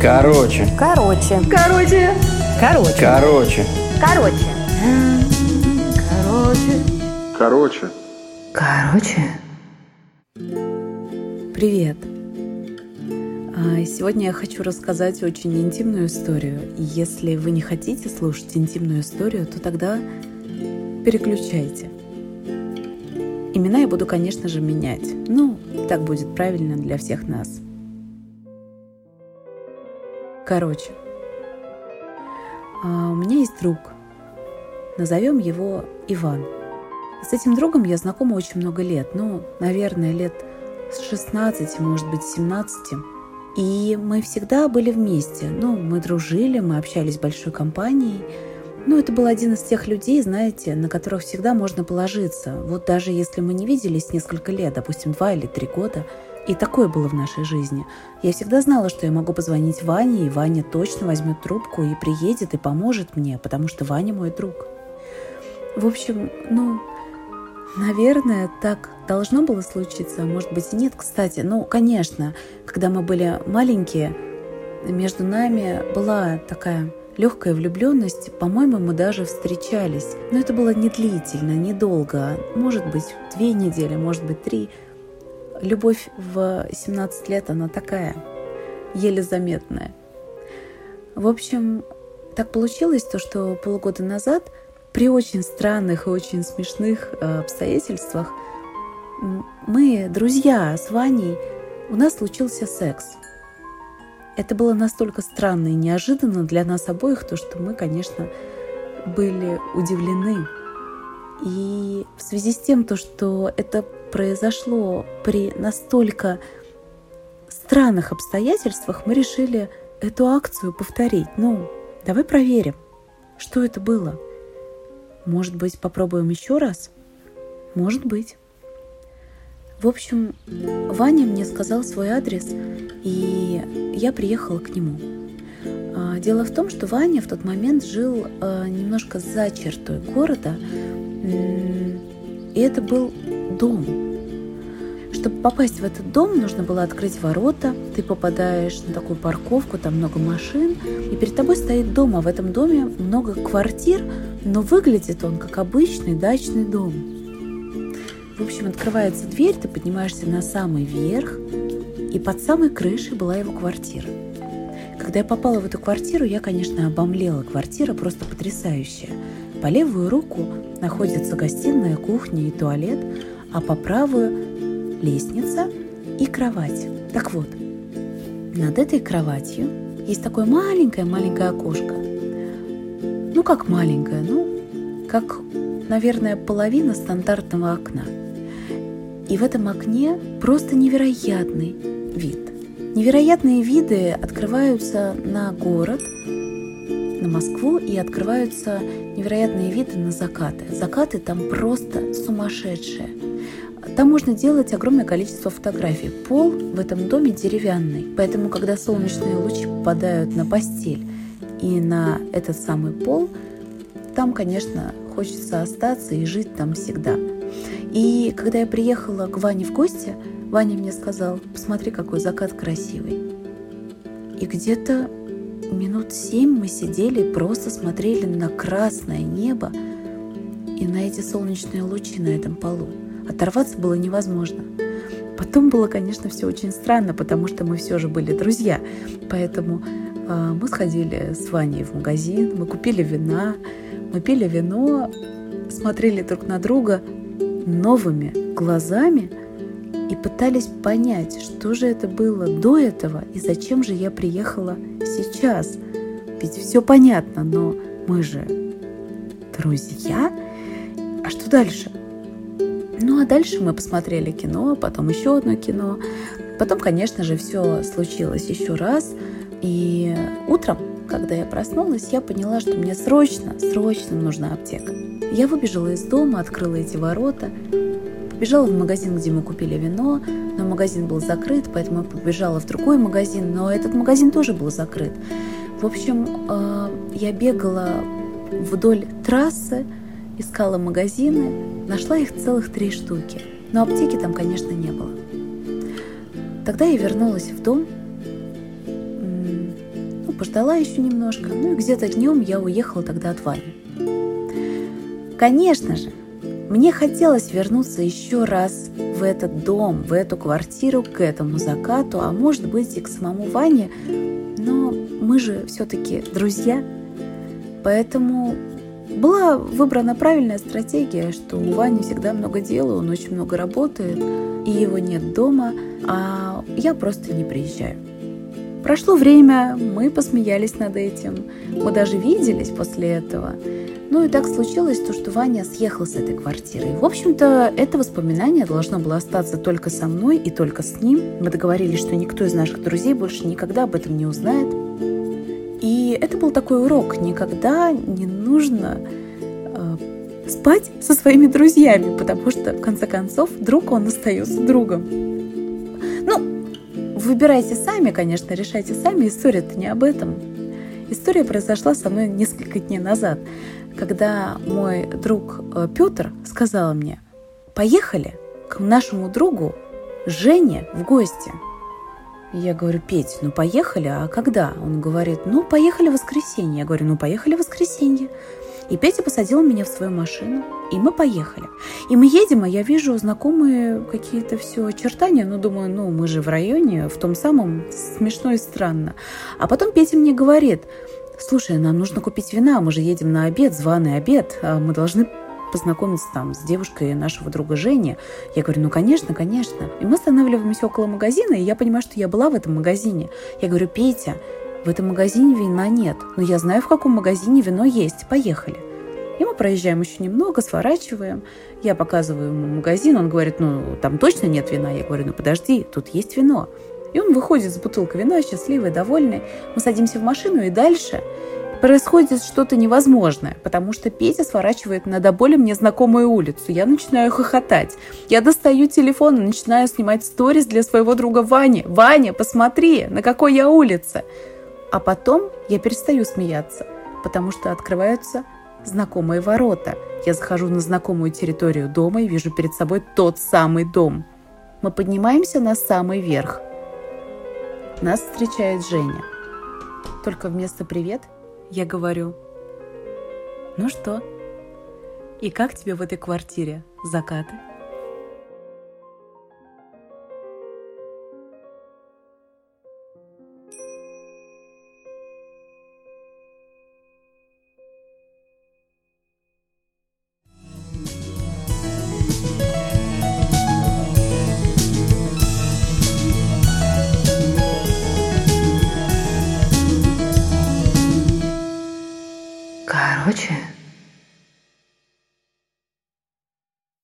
Короче. Короче. Короче. Короче. Короче. Короче. Короче. Короче. Короче. Привет! А, Сегодня я хочу рассказать очень интимную историю. И Если вы не хотите слушать интимную историю, то тогда переключайте. Имена я буду, конечно же, менять. Ну, так будет правильно для всех нас. Короче, а, у меня есть друг. Назовем его Иван. С этим другом я знакома очень много лет. Ну, наверное, лет с 16, может быть, 17. И мы всегда были вместе. Ну, мы дружили, мы общались большой компанией. Ну, это был один из тех людей, знаете, на которых всегда можно положиться. Вот даже если мы не виделись несколько лет, допустим, два или три года, и такое было в нашей жизни. Я всегда знала, что я могу позвонить Ване, и Ваня точно возьмет трубку и приедет и поможет мне, потому что Ваня мой друг. В общем, ну, Наверное, так должно было случиться, а может быть и нет. Кстати, ну, конечно, когда мы были маленькие, между нами была такая легкая влюбленность. По-моему, мы даже встречались. Но это было не длительно, недолго. Может быть, две недели, может быть, три. Любовь в 17 лет, она такая, еле заметная. В общем, так получилось то, что полгода назад – при очень странных и очень смешных э, обстоятельствах мы, друзья с Ваней, у нас случился секс. Это было настолько странно и неожиданно для нас обоих, то что мы, конечно, были удивлены. И в связи с тем, то, что это произошло при настолько странных обстоятельствах, мы решили эту акцию повторить. Ну, давай проверим, что это было – может быть, попробуем еще раз? Может быть. В общем, Ваня мне сказал свой адрес, и я приехала к нему. А, дело в том, что Ваня в тот момент жил а, немножко за чертой города, и это был дом, чтобы попасть в этот дом, нужно было открыть ворота, ты попадаешь на такую парковку, там много машин, и перед тобой стоит дом, а в этом доме много квартир, но выглядит он как обычный дачный дом. В общем, открывается дверь, ты поднимаешься на самый верх, и под самой крышей была его квартира. Когда я попала в эту квартиру, я, конечно, обомлела. Квартира просто потрясающая. По левую руку находится гостиная, кухня и туалет, а по правую лестница и кровать. Так вот, над этой кроватью есть такое маленькое-маленькое окошко. Ну, как маленькое, ну, как, наверное, половина стандартного окна. И в этом окне просто невероятный вид. Невероятные виды открываются на город, на Москву и открываются невероятные виды на закаты. Закаты там просто сумасшедшие. Там можно делать огромное количество фотографий. Пол в этом доме деревянный, поэтому когда солнечные лучи попадают на постель и на этот самый пол, там, конечно, хочется остаться и жить там всегда. И когда я приехала к Ване в гости, Ваня мне сказал, посмотри, какой закат красивый. И где-то минут семь мы сидели и просто смотрели на красное небо и на эти солнечные лучи на этом полу. Оторваться было невозможно. Потом было, конечно, все очень странно, потому что мы все же были друзья. Поэтому э, мы сходили с Ваней в магазин, мы купили вина, мы пили вино, смотрели друг на друга новыми глазами и пытались понять, что же это было до этого и зачем же я приехала сейчас. Ведь все понятно, но мы же друзья. А что дальше? Ну а дальше мы посмотрели кино, потом еще одно кино. Потом, конечно же, все случилось еще раз. И утром, когда я проснулась, я поняла, что мне срочно, срочно нужна аптека. Я выбежала из дома, открыла эти ворота, побежала в магазин, где мы купили вино, но магазин был закрыт, поэтому я побежала в другой магазин, но этот магазин тоже был закрыт. В общем, э, я бегала вдоль трассы, искала магазины, нашла их целых три штуки. Но аптеки там, конечно, не было. Тогда я вернулась в дом, пождала еще немножко, ну и где-то днем я уехала тогда от Вани. Конечно же, мне хотелось вернуться еще раз в этот дом, в эту квартиру, к этому закату, а может быть и к самому Ване, но мы же все-таки друзья, поэтому была выбрана правильная стратегия, что у Вани всегда много дела, он очень много работает, и его нет дома, а я просто не приезжаю. Прошло время, мы посмеялись над этим, мы даже виделись после этого. Ну и так случилось то, что Ваня съехал с этой квартиры. В общем-то, это воспоминание должно было остаться только со мной и только с ним. Мы договорились, что никто из наших друзей больше никогда об этом не узнает. И это был такой урок. Никогда не нужно э, спать со своими друзьями, потому что, в конце концов, друг он остается другом. Выбирайте сами, конечно, решайте сами. История-то не об этом. История произошла со мной несколько дней назад, когда мой друг э, Петр сказал мне, поехали к нашему другу Жене в гости. Я говорю, Петь, ну поехали, а когда? Он говорит, ну поехали в воскресенье. Я говорю, ну поехали в воскресенье. И Петя посадил меня в свою машину, и мы поехали. И мы едем, а я вижу знакомые какие-то все очертания, ну думаю, ну мы же в районе, в том самом, смешно и странно. А потом Петя мне говорит, слушай, нам нужно купить вина, мы же едем на обед, званый обед, а мы должны познакомиться там с девушкой нашего друга Жени. Я говорю, ну, конечно, конечно. И мы останавливаемся около магазина, и я понимаю, что я была в этом магазине. Я говорю, Петя, в этом магазине вина нет, но я знаю, в каком магазине вино есть. Поехали. И мы проезжаем еще немного, сворачиваем. Я показываю ему магазин, он говорит, ну, там точно нет вина. Я говорю, ну, подожди, тут есть вино. И он выходит с бутылкой вина, счастливый, довольный. Мы садимся в машину, и дальше происходит что-то невозможное, потому что Петя сворачивает на до боли мне знакомую улицу. Я начинаю хохотать. Я достаю телефон и начинаю снимать сторис для своего друга Вани. «Ваня, посмотри, на какой я улице!» А потом я перестаю смеяться, потому что открываются знакомые ворота. Я захожу на знакомую территорию дома и вижу перед собой тот самый дом. Мы поднимаемся на самый верх. Нас встречает Женя. Только вместо «привет» Я говорю, ну что, и как тебе в этой квартире закаты? Короче,